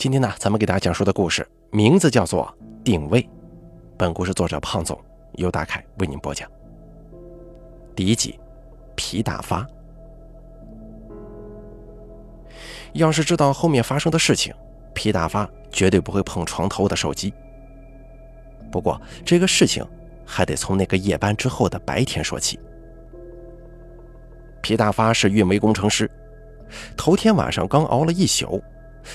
今天呢，咱们给大家讲述的故事名字叫做《定位》。本故事作者胖总由大凯为您播讲。第一集，皮大发。要是知道后面发生的事情，皮大发绝对不会碰床头的手机。不过，这个事情还得从那个夜班之后的白天说起。皮大发是运维工程师，头天晚上刚熬了一宿。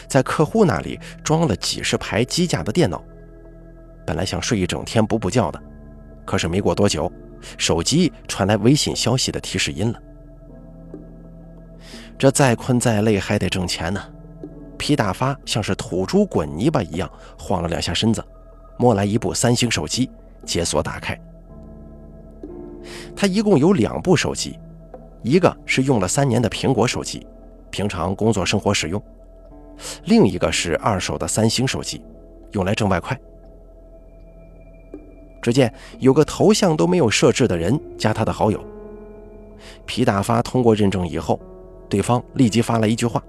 在客户那里装了几十排机架的电脑，本来想睡一整天不补觉的，可是没过多久，手机传来微信消息的提示音了。这再困再累还得挣钱呢。皮大发像是土猪滚泥巴一样晃了两下身子，摸来一部三星手机，解锁打开。他一共有两部手机，一个是用了三年的苹果手机，平常工作生活使用。另一个是二手的三星手机，用来挣外快。只见有个头像都没有设置的人加他的好友。皮大发通过认证以后，对方立即发来一句话，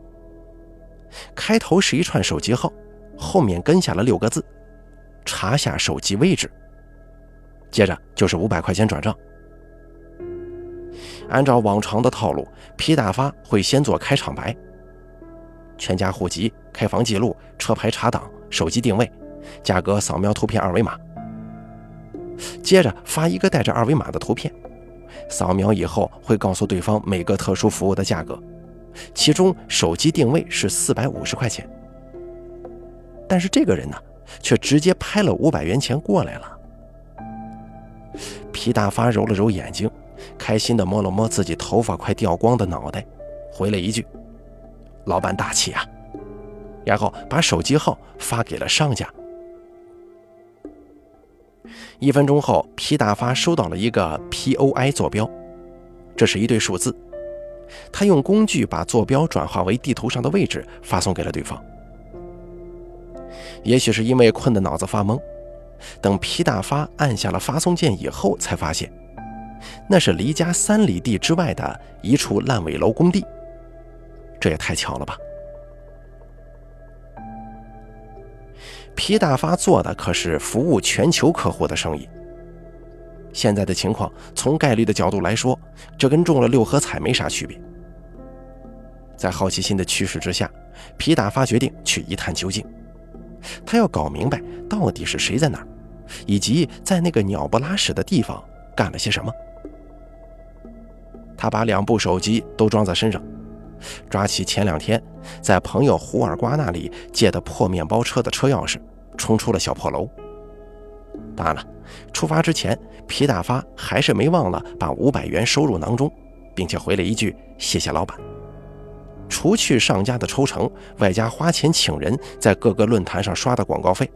开头是一串手机号，后面跟下了六个字：“查下手机位置。”接着就是五百块钱转账。按照往常的套路，皮大发会先做开场白。全家户籍、开房记录、车牌查档、手机定位、价格扫描图片二维码，接着发一个带着二维码的图片，扫描以后会告诉对方每个特殊服务的价格，其中手机定位是四百五十块钱。但是这个人呢，却直接拍了五百元钱过来了。皮大发揉了揉眼睛，开心地摸了摸自己头发快掉光的脑袋，回了一句。老板大气啊！然后把手机号发给了商家。一分钟后，皮大发收到了一个 POI 坐标，这是一对数字。他用工具把坐标转化为地图上的位置，发送给了对方。也许是因为困得脑子发懵，等皮大发按下了发送键以后，才发现那是离家三里地之外的一处烂尾楼工地。这也太巧了吧！皮大发做的可是服务全球客户的生意。现在的情况，从概率的角度来说，这跟中了六合彩没啥区别。在好奇心的驱使之下，皮大发决定去一探究竟。他要搞明白到底是谁在哪儿，以及在那个鸟不拉屎的地方干了些什么。他把两部手机都装在身上。抓起前两天在朋友胡二瓜那里借的破面包车的车钥匙，冲出了小破楼。当然了，出发之前，皮大发还是没忘了把五百元收入囊中，并且回了一句“谢谢老板”。除去上家的抽成，外加花钱请人在各个论坛上刷的广告费，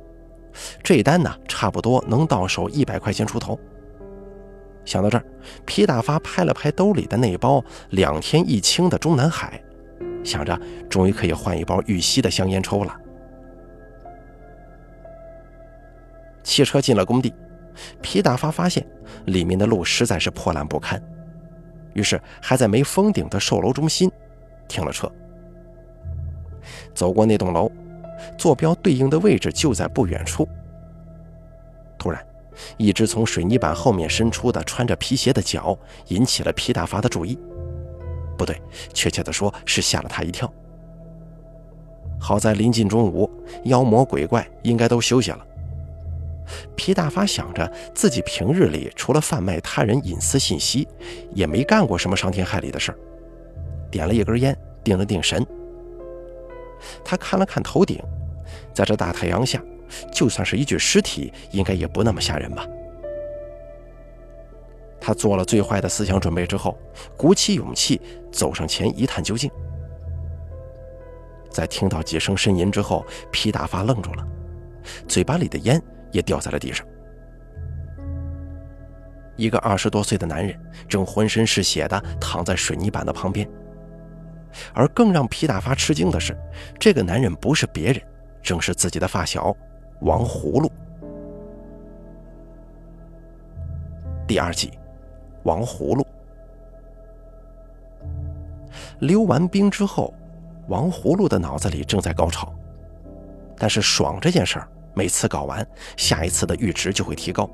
这单呢，差不多能到手一百块钱出头。想到这儿，皮大发拍了拍兜里的那包两天一清的中南海，想着终于可以换一包玉溪的香烟抽了。汽车进了工地，皮大发发现里面的路实在是破烂不堪，于是还在没封顶的售楼中心停了车。走过那栋楼，坐标对应的位置就在不远处。突然。一只从水泥板后面伸出的穿着皮鞋的脚引起了皮大发的注意，不对，确切的说是吓了他一跳。好在临近中午，妖魔鬼怪应该都休息了。皮大发想着自己平日里除了贩卖他人隐私信息，也没干过什么伤天害理的事儿，点了一根烟，定了定神。他看了看头顶，在这大太阳下。就算是一具尸体，应该也不那么吓人吧。他做了最坏的思想准备之后，鼓起勇气走上前一探究竟。在听到几声呻吟之后，皮大发愣住了，嘴巴里的烟也掉在了地上。一个二十多岁的男人正浑身是血的躺在水泥板的旁边，而更让皮大发吃惊的是，这个男人不是别人，正是自己的发小。王葫芦，第二集，王葫芦。溜完冰之后，王葫芦的脑子里正在高潮。但是爽这件事儿，每次搞完，下一次的阈值就会提高，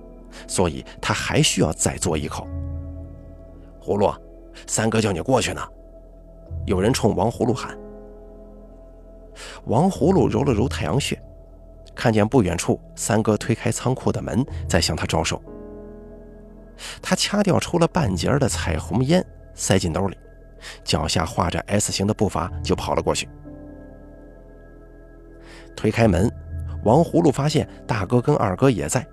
所以他还需要再做一口。葫芦，三哥叫你过去呢。有人冲王葫芦喊。王葫芦揉了揉太阳穴，看见不远处三哥推开仓库的门，在向他招手。他掐掉抽了半截的彩虹烟，塞进兜里，脚下画着 S 型的步伐就跑了过去。推开门，王葫芦发现大哥跟二哥也在，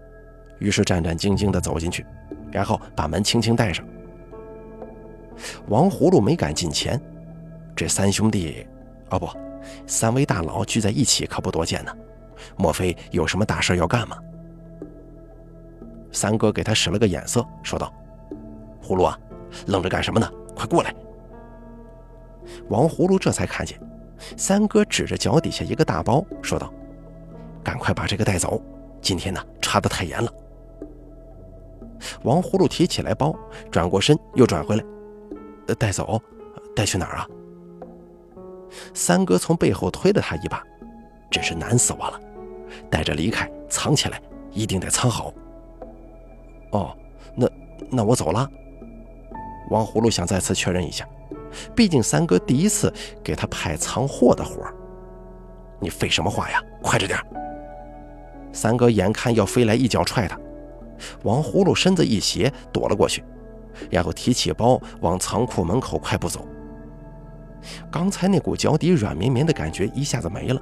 于是战战兢兢地走进去，然后把门轻轻带上。王葫芦没敢近前，这三兄弟，哦不，三位大佬聚在一起可不多见呢，莫非有什么大事要干吗？三哥给他使了个眼色，说道：“葫芦啊，愣着干什么呢？快过来！”王葫芦这才看见，三哥指着脚底下一个大包，说道：“赶快把这个带走，今天呢查得太严了。”王葫芦提起来包，转过身又转回来，“带走？带去哪儿啊？”三哥从背后推了他一把，“真是难死我了，带着离开，藏起来，一定得藏好。”哦，那那我走了。王葫芦想再次确认一下，毕竟三哥第一次给他派藏货的活你废什么话呀？快着点！三哥眼看要飞来，一脚踹他。王葫芦身子一斜，躲了过去，然后提起包往仓库门口快步走。刚才那股脚底软绵绵的感觉一下子没了，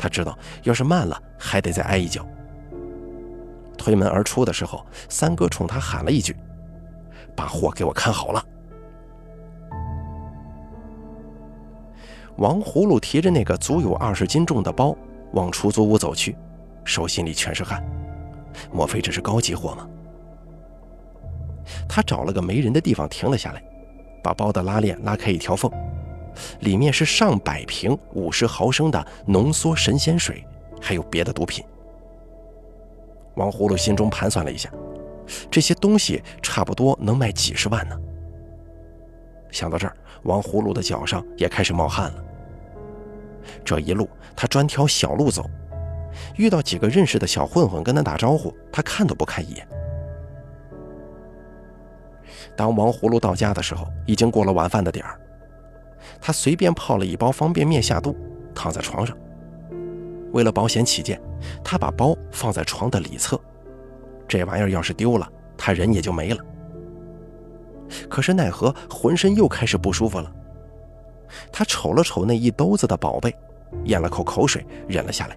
他知道要是慢了，还得再挨一脚。推门而出的时候，三哥冲他喊了一句：“把货给我看好了。”王葫芦提着那个足有二十斤重的包往出租屋走去，手心里全是汗。莫非这是高级货吗？他找了个没人的地方停了下来，把包的拉链拉开一条缝，里面是上百瓶五十毫升的浓缩神仙水，还有别的毒品。王葫芦心中盘算了一下，这些东西差不多能卖几十万呢。想到这儿，王葫芦的脚上也开始冒汗了。这一路他专挑小路走，遇到几个认识的小混混跟他打招呼，他看都不看一眼。当王葫芦到家的时候，已经过了晚饭的点儿。他随便泡了一包方便面下肚，躺在床上。为了保险起见，他把包放在床的里侧，这玩意儿要是丢了，他人也就没了。可是奈何浑身又开始不舒服了，他瞅了瞅那一兜子的宝贝，咽了口口水，忍了下来。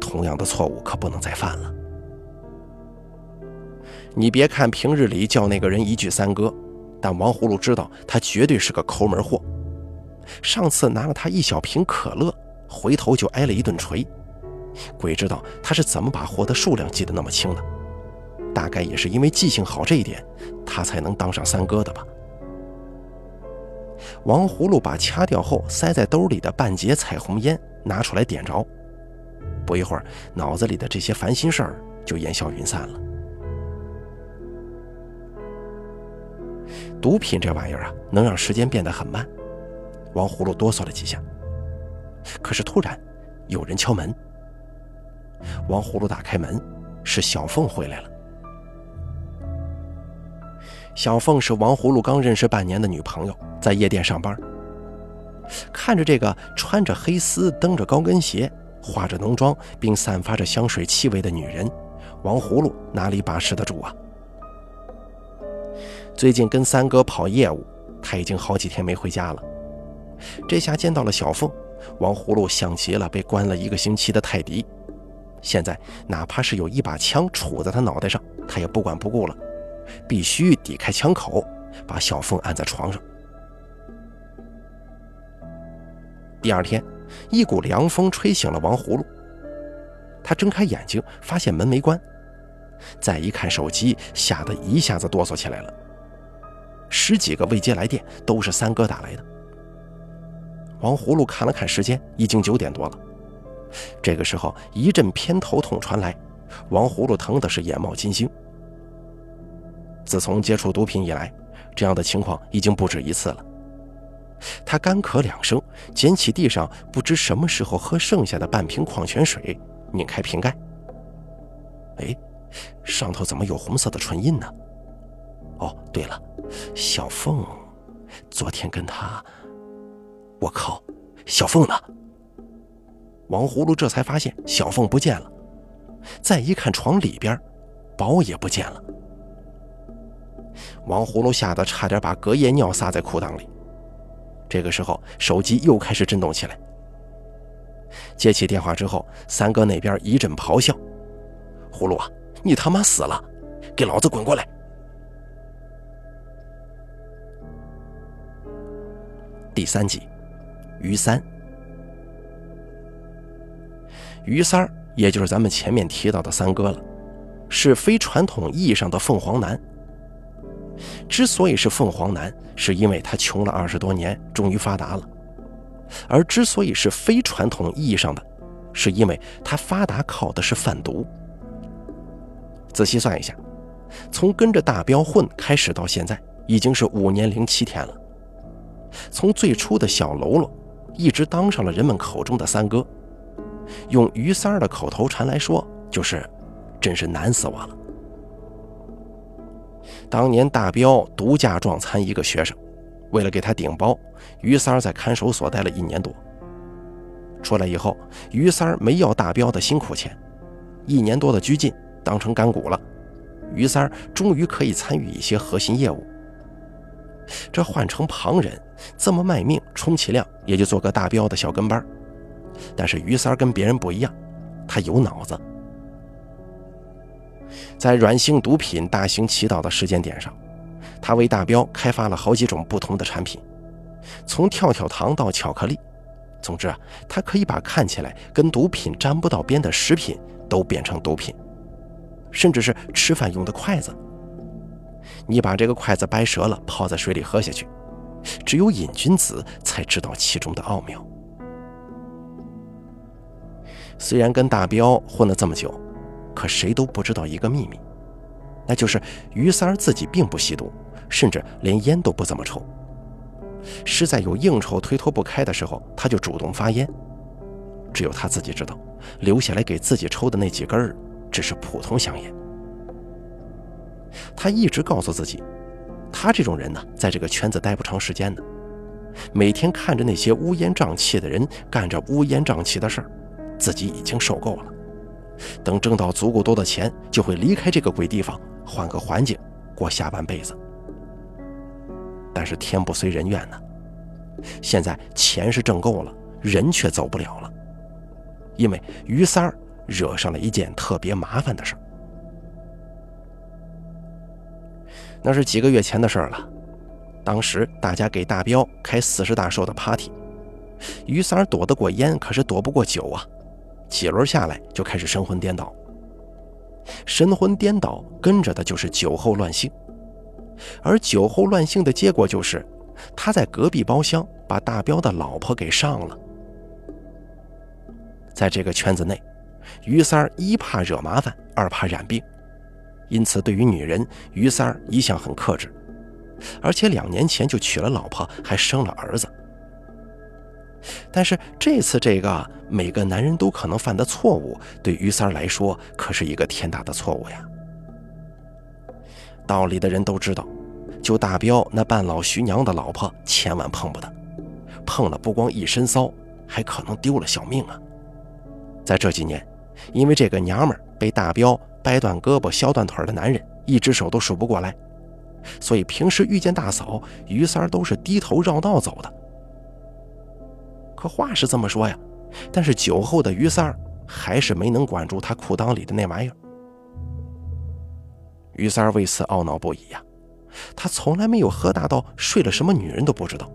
同样的错误可不能再犯了。你别看平日里叫那个人一句三哥，但王葫芦知道他绝对是个抠门货。上次拿了他一小瓶可乐。回头就挨了一顿锤，鬼知道他是怎么把货的数量记得那么清的。大概也是因为记性好这一点，他才能当上三哥的吧。王葫芦把掐掉后塞在兜里的半截彩虹烟拿出来点着，不一会儿，脑子里的这些烦心事儿就烟消云散了。毒品这玩意儿啊，能让时间变得很慢。王葫芦哆嗦了几下。可是突然，有人敲门。王葫芦打开门，是小凤回来了。小凤是王葫芦刚认识半年的女朋友，在夜店上班。看着这个穿着黑丝、蹬着高跟鞋、化着浓妆并散发着香水气味的女人，王葫芦哪里把持得住啊？最近跟三哥跑业务，他已经好几天没回家了。这下见到了小凤。王葫芦想极了被关了一个星期的泰迪，现在哪怕是有一把枪杵在他脑袋上，他也不管不顾了，必须抵开枪口，把小凤按在床上。第二天，一股凉风吹醒了王葫芦，他睁开眼睛，发现门没关，再一看手机，吓得一下子哆嗦起来了，十几个未接来电都是三哥打来的。王葫芦看了看时间，已经九点多了。这个时候，一阵偏头痛传来，王葫芦疼的是眼冒金星。自从接触毒品以来，这样的情况已经不止一次了。他干咳两声，捡起地上不知什么时候喝剩下的半瓶矿泉水，拧开瓶盖。哎，上头怎么有红色的唇印呢？哦，对了，小凤，昨天跟他……我靠，小凤呢？王葫芦这才发现小凤不见了，再一看床里边，包也不见了。王葫芦吓得差点把隔夜尿撒在裤裆里。这个时候，手机又开始震动起来。接起电话之后，三哥那边一阵咆哮：“葫芦啊，你他妈死了！给老子滚过来！”第三集，于三，于三，也就是咱们前面提到的三哥了，是非传统意义上的凤凰男。之所以是凤凰男，是因为他穷了二十多年，终于发达了；而之所以是非传统意义上的，是因为他发达靠的是贩毒。仔细算一下，从跟着大彪混开始到现在，已经是五年零七天了。从最初的小喽啰，一直当上了人们口中的三哥。用于三儿的口头禅来说，就是“真是难死我了”。当年大彪独家撞残一个学生，为了给他顶包，于三儿在看守所待了一年多。出来以后，于三儿没要大彪的辛苦钱，一年多的拘禁当成干股了，于三儿终于可以参与一些核心业务。这换成旁人，这么卖命，充其量也就做个大彪的小跟班。但是于三儿跟别人不一样，他有脑子。在软性毒品大行其道的时间点上，他为大彪开发了好几种不同的产品，从跳跳糖到巧克力，总之啊，他可以把看起来跟毒品沾不到边的食品都变成毒品，甚至是吃饭用的筷子。你把这个筷子掰折了，泡在水里喝下去，只有瘾君子才知道其中的奥妙。虽然跟大彪混了这么久。可谁都不知道一个秘密，那就是于三儿自己并不吸毒，甚至连烟都不怎么抽。是在有应酬推脱不开的时候，他就主动发烟。只有他自己知道，留下来给自己抽的那几根儿只是普通香烟。他一直告诉自己，他这种人呢，在这个圈子待不长时间的。每天看着那些乌烟瘴气的人干着乌烟瘴气的事儿，自己已经受够了。等挣到足够多的钱，就会离开这个鬼地方，换个环境过下半辈子。但是天不遂人愿呢，现在钱是挣够了，人却走不了了，因为于三儿惹上了一件特别麻烦的事儿。那是几个月前的事儿了，当时大家给大彪开四十大寿的 party，于三躲得过烟，可是躲不过酒啊。几轮下来就开始神魂颠倒，神魂颠倒跟着的就是酒后乱性，而酒后乱性的结果就是他在隔壁包厢把大彪的老婆给上了。在这个圈子内，于三一怕惹麻烦，二怕染病，因此对于女人，于三儿一向很克制，而且两年前就娶了老婆，还生了儿子。但是这次这个每个男人都可能犯的错误，对于三儿来说可是一个天大的错误呀。道理的人都知道，就大彪那半老徐娘的老婆，千万碰不得，碰了不光一身骚，还可能丢了小命啊。在这几年，因为这个娘们被大彪掰断胳膊、削断腿的男人一只手都数不过来，所以平时遇见大嫂，于三儿都是低头绕道走的。可话是这么说呀，但是酒后的于三儿还是没能管住他裤裆里的那玩意儿。于三儿为此懊恼不已呀，他从来没有喝大到睡了什么女人都不知道，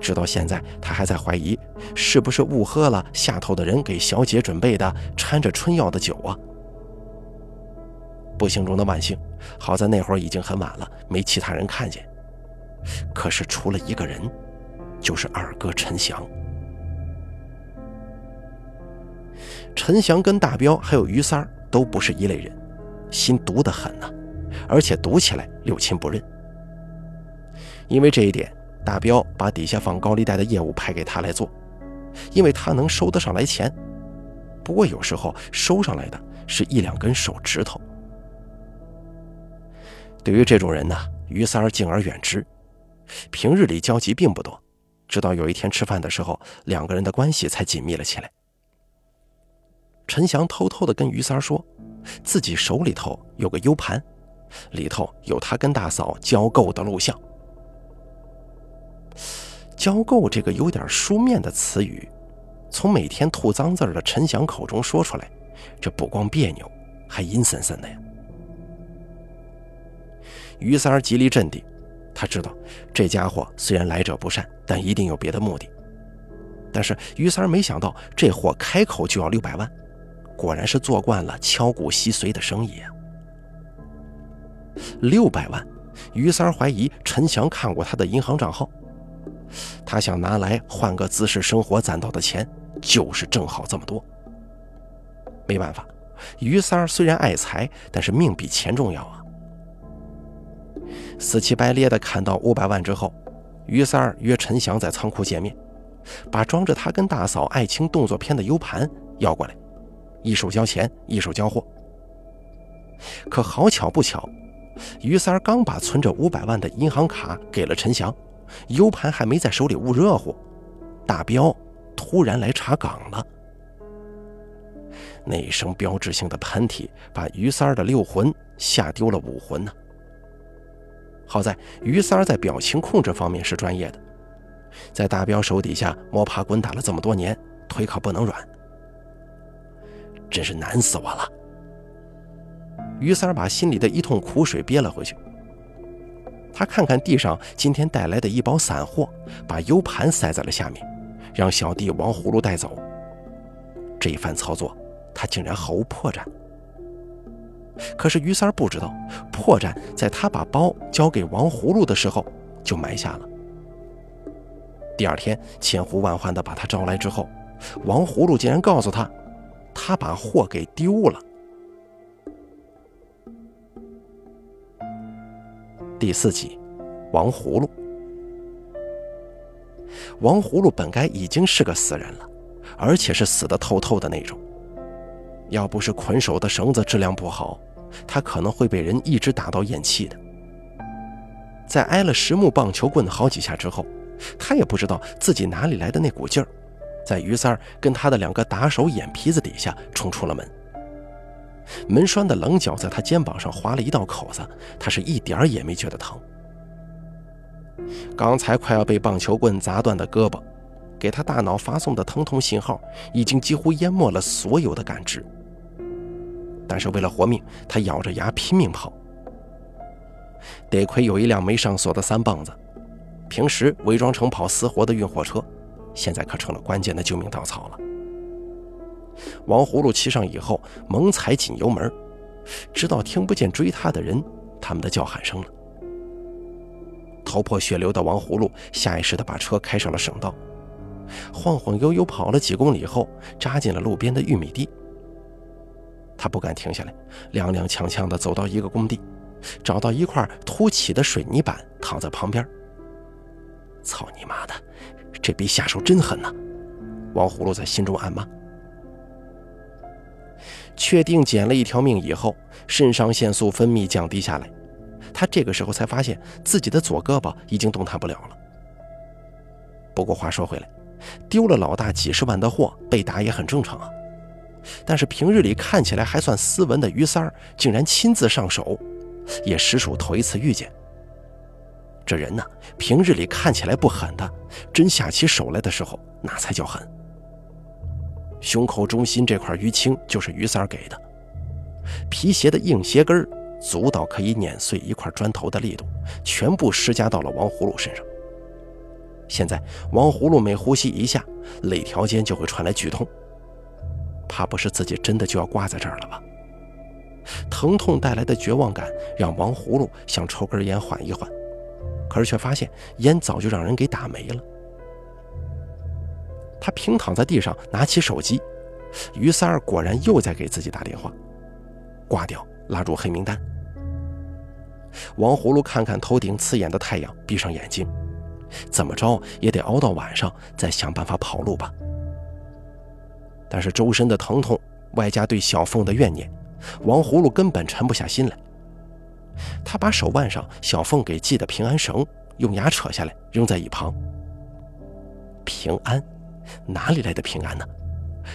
直到现在他还在怀疑是不是误喝了下头的人给小姐准备的掺着春药的酒啊。不幸中的万幸，好在那会儿已经很晚了，没其他人看见。可是除了一个人。就是二哥陈翔。陈翔跟大彪还有于三儿都不是一类人，心毒得很呐，而且毒起来六亲不认。因为这一点，大彪把底下放高利贷的业务派给他来做，因为他能收得上来钱。不过有时候收上来的是一两根手指头。对于这种人呢，于三儿敬而远之。平日里交集并不多，直到有一天吃饭的时候，两个人的关系才紧密了起来。陈翔偷偷的跟于三儿说，自己手里头有个 U 盘，里头有他跟大嫂交购的录像。交购这个有点书面的词语，从每天吐脏字的陈翔口中说出来，这不光别扭，还阴森森的呀。于三儿极力镇定。他知道这家伙虽然来者不善，但一定有别的目的。但是于三儿没想到，这货开口就要六百万，果然是做惯了敲骨吸髓的生意啊！六百万，于三儿怀疑陈翔看过他的银行账号，他想拿来换个姿势生活攒到的钱，就是正好这么多。没办法，于三儿虽然爱财，但是命比钱重要啊！死乞白咧的看到五百万之后，于三儿约陈翔在仓库见面，把装着他跟大嫂爱情动作片的 U 盘要过来，一手交钱一手交货。可好巧不巧，于三儿刚把存着五百万的银行卡给了陈翔，U 盘还没在手里捂热乎，大彪突然来查岗了。那一声标志性的喷嚏，把于三儿的六魂吓丢了五魂呢。好在于三儿在表情控制方面是专业的，在大彪手底下摸爬滚打了这么多年，腿可不能软。真是难死我了。于三儿把心里的一通苦水憋了回去。他看看地上今天带来的一包散货，把 U 盘塞在了下面，让小弟王葫芦带走。这一番操作，他竟然毫无破绽。可是于三不知道，破绽在他把包交给王葫芦的时候就埋下了。第二天，千呼万唤的把他招来之后，王葫芦竟然告诉他，他把货给丢了。第四集，王葫芦。王葫芦本该已经是个死人了，而且是死的透透的那种。要不是捆手的绳子质量不好。他可能会被人一直打到咽气的。在挨了实木棒球棍好几下之后，他也不知道自己哪里来的那股劲儿，在于三儿跟他的两个打手眼皮子底下冲出了门。门栓的棱角在他肩膀上划了一道口子，他是一点儿也没觉得疼。刚才快要被棒球棍砸断的胳膊，给他大脑发送的疼痛信号，已经几乎淹没了所有的感知。但是为了活命，他咬着牙拼命跑。得亏有一辆没上锁的三蹦子，平时伪装成跑私活的运货车，现在可成了关键的救命稻草了。王葫芦骑上以后，猛踩紧油门，直到听不见追他的人他们的叫喊声了。头破血流的王葫芦下意识地把车开上了省道，晃晃悠悠跑了几公里后，扎进了路边的玉米地。他不敢停下来，踉踉跄跄地走到一个工地，找到一块凸起的水泥板，躺在旁边。操你妈的，这逼下手真狠呐！王葫芦在心中暗骂。确定捡了一条命以后，肾上腺素分泌降低下来，他这个时候才发现自己的左胳膊已经动弹不了了。不过话说回来，丢了老大几十万的货，被打也很正常啊。但是平日里看起来还算斯文的于三儿，竟然亲自上手，也实属头一次遇见。这人呢，平日里看起来不狠的，真下起手来的时候，那才叫狠。胸口中心这块淤青就是于三儿给的，皮鞋的硬鞋跟儿足到可以碾碎一块砖头的力度，全部施加到了王葫芦身上。现在王葫芦每呼吸一下，肋条间就会传来剧痛。怕不是自己真的就要挂在这儿了吧？疼痛带来的绝望感让王葫芦想抽根烟缓一缓，可是却发现烟早就让人给打没了。他平躺在地上，拿起手机，于三儿果然又在给自己打电话，挂掉，拉入黑名单。王葫芦看看头顶刺眼的太阳，闭上眼睛，怎么着也得熬到晚上再想办法跑路吧。但是周身的疼痛，外加对小凤的怨念，王葫芦根本沉不下心来。他把手腕上小凤给系的平安绳用牙扯下来，扔在一旁。平安，哪里来的平安呢？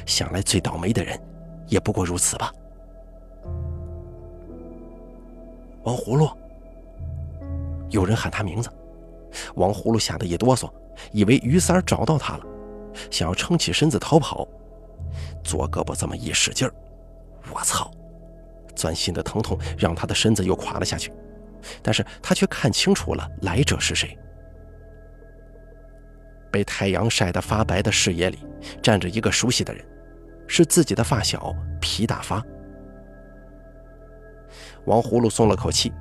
想来最倒霉的人，也不过如此吧。王葫芦，有人喊他名字，王葫芦吓得一哆嗦，以为于三儿找到他了，想要撑起身子逃跑。左胳膊这么一使劲儿，我操！钻心的疼痛让他的身子又垮了下去，但是他却看清楚了来者是谁。被太阳晒得发白的视野里，站着一个熟悉的人，是自己的发小皮大发。王葫芦松了口气，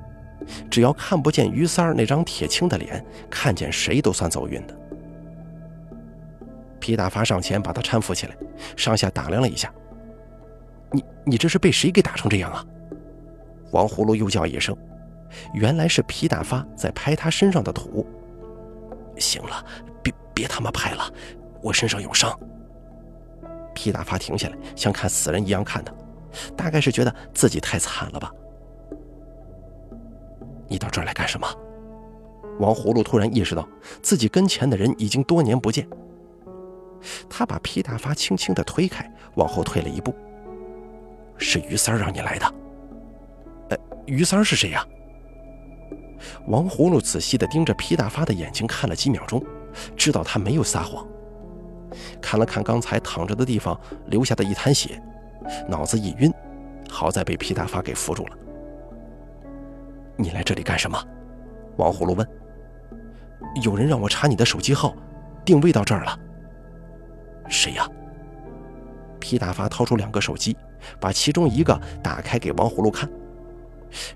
只要看不见于三儿那张铁青的脸，看见谁都算走运的。皮大发上前把他搀扶起来，上下打量了一下。你你这是被谁给打成这样啊？王葫芦又叫一声，原来是皮大发在拍他身上的土。行了，别别他妈拍了，我身上有伤。皮大发停下来，像看死人一样看他，大概是觉得自己太惨了吧。你到这儿来干什么？王葫芦突然意识到自己跟前的人已经多年不见。他把皮大发轻轻的推开，往后退了一步。是于三儿让你来的。呃，于三是谁呀？王葫芦仔细的盯着皮大发的眼睛看了几秒钟，知道他没有撒谎。看了看刚才躺着的地方留下的一滩血，脑子一晕，好在被皮大发给扶住了。你来这里干什么？王葫芦问。有人让我查你的手机号，定位到这儿了。谁呀？皮大发掏出两个手机，把其中一个打开给王葫芦看，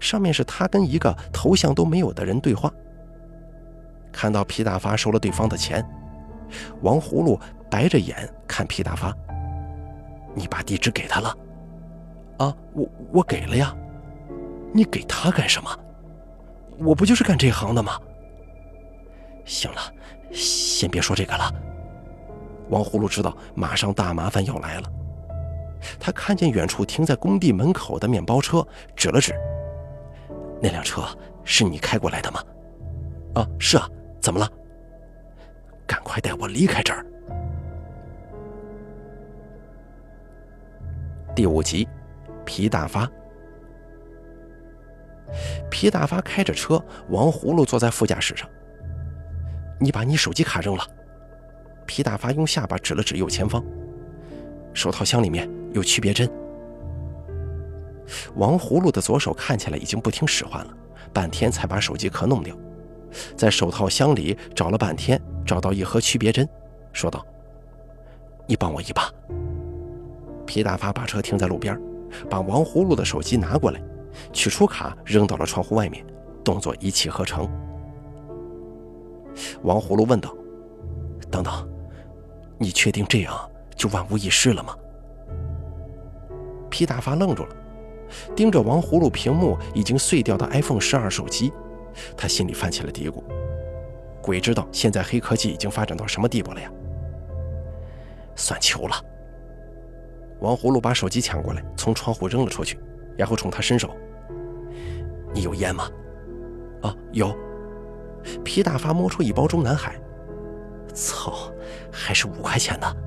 上面是他跟一个头像都没有的人对话。看到皮大发收了对方的钱，王葫芦白着眼看皮大发：“你把地址给他了？啊，我我给了呀。你给他干什么？我不就是干这行的吗？行了，先别说这个了。”王葫芦知道马上大麻烦要来了，他看见远处停在工地门口的面包车，指了指：“那辆车是你开过来的吗？”“啊，是啊，怎么了？”“赶快带我离开这儿。”第五集，皮大发。皮大发开着车，王葫芦坐在副驾驶上。你把你手机卡扔了。皮大发用下巴指了指右前方，手套箱里面有区别针。王葫芦的左手看起来已经不听使唤了，半天才把手机壳弄掉，在手套箱里找了半天，找到一盒区别针，说道：“你帮我一把。”皮大发把车停在路边，把王葫芦的手机拿过来，取出卡扔到了窗户外面，动作一气呵成。王葫芦问道：“等等。”你确定这样就万无一失了吗？皮大发愣住了，盯着王葫芦屏幕已经碎掉的 iPhone 十二手机，他心里泛起了嘀咕：鬼知道现在黑科技已经发展到什么地步了呀！算球了。王葫芦把手机抢过来，从窗户扔了出去，然后冲他伸手：“你有烟吗？”“啊，有。”皮大发摸出一包中南海。操，还是五块钱的。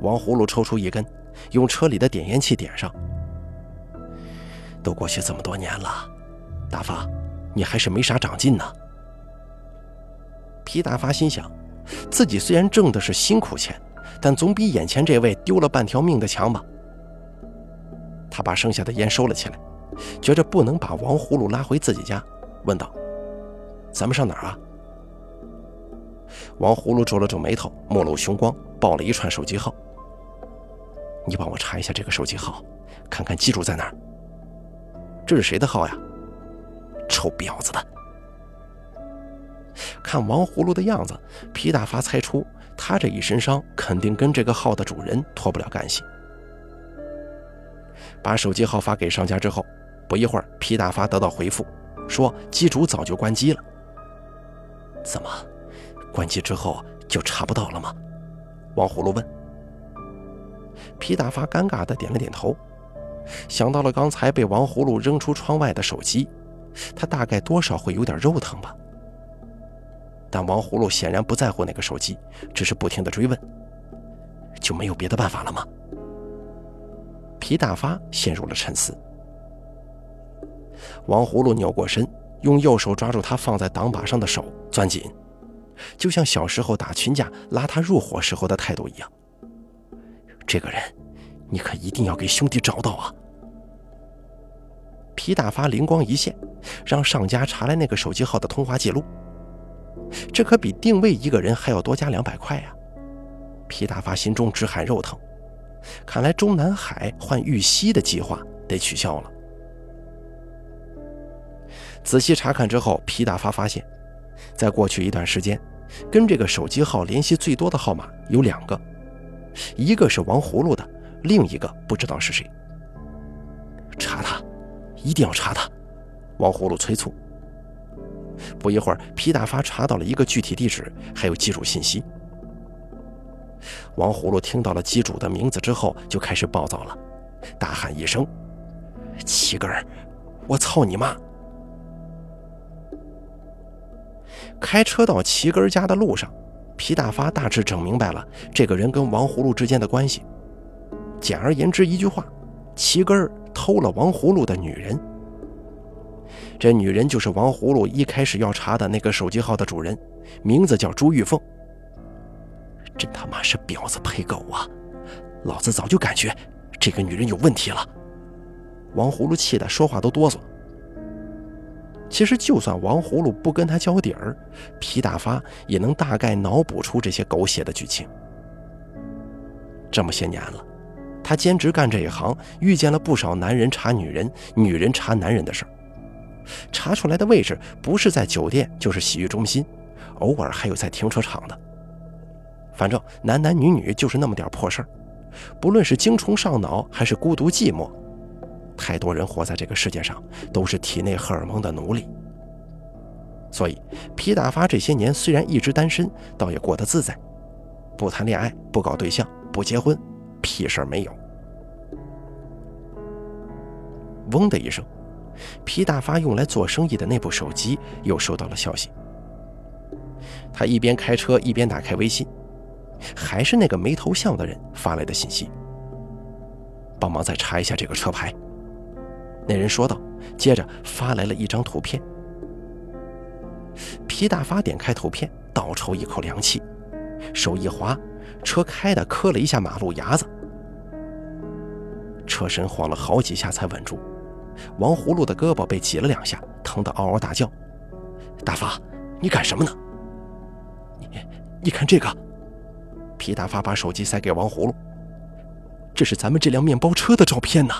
王葫芦抽出一根，用车里的点烟器点上。都过去这么多年了，大发，你还是没啥长进呢。皮大发心想，自己虽然挣的是辛苦钱，但总比眼前这位丢了半条命的强吧。他把剩下的烟收了起来，觉着不能把王葫芦拉回自己家，问道：“咱们上哪儿啊？”王葫芦皱了皱眉头，目露凶光，报了一串手机号。你帮我查一下这个手机号，看看机主在哪儿。这是谁的号呀？臭婊子的！看王葫芦的样子，皮大发猜出他这一身伤肯定跟这个号的主人脱不了干系。把手机号发给商家之后，不一会儿，皮大发得到回复，说机主早就关机了。怎么？关机之后就查不到了吗？王葫芦问。皮大发尴尬的点了点头，想到了刚才被王葫芦扔出窗外的手机，他大概多少会有点肉疼吧。但王葫芦显然不在乎那个手机，只是不停的追问：“就没有别的办法了吗？”皮大发陷入了沉思。王葫芦扭过身，用右手抓住他放在挡把上的手，攥紧，就像小时候打群架拉他入伙时候的态度一样。这个人，你可一定要给兄弟找到啊！皮大发灵光一现，让上家查来那个手机号的通话记录。这可比定位一个人还要多加两百块呀！皮大发心中直喊肉疼，看来中南海换玉溪的计划得取消了。仔细查看之后，皮大发发现，在过去一段时间，跟这个手机号联系最多的号码有两个，一个是王葫芦的，另一个不知道是谁。查他，一定要查他！王葫芦催促。不一会儿，皮大发查到了一个具体地址，还有机主信息。王葫芦听到了机主的名字之后，就开始暴躁了，大喊一声：“七根儿，我操你妈！”开车到齐根家的路上，皮大发大致整明白了这个人跟王葫芦之间的关系。简而言之，一句话，齐根偷了王葫芦的女人。这女人就是王葫芦一开始要查的那个手机号的主人，名字叫朱玉凤。真他妈是婊子配狗啊！老子早就感觉这个女人有问题了。王葫芦气得说话都哆嗦。其实，就算王葫芦不跟他交底儿，皮大发也能大概脑补出这些狗血的剧情。这么些年了，他兼职干这一行，遇见了不少男人查女人、女人查男人的事儿。查出来的位置不是在酒店，就是洗浴中心，偶尔还有在停车场的。反正男男女女就是那么点破事儿，不论是精虫上脑还是孤独寂寞。太多人活在这个世界上，都是体内荷尔蒙的奴隶。所以，皮大发这些年虽然一直单身，倒也过得自在，不谈恋爱，不搞对象，不结婚，屁事儿没有。嗡的一声，皮大发用来做生意的那部手机又收到了消息。他一边开车一边打开微信，还是那个没头像的人发来的信息：“帮忙再查一下这个车牌。”那人说道，接着发来了一张图片。皮大发点开图片，倒抽一口凉气，手一滑，车开的磕了一下马路牙子，车身晃了好几下才稳住。王葫芦的胳膊被挤了两下，疼得嗷嗷大叫：“大发，你干什么呢？你，你看这个。”皮大发把手机塞给王葫芦：“这是咱们这辆面包车的照片呢。”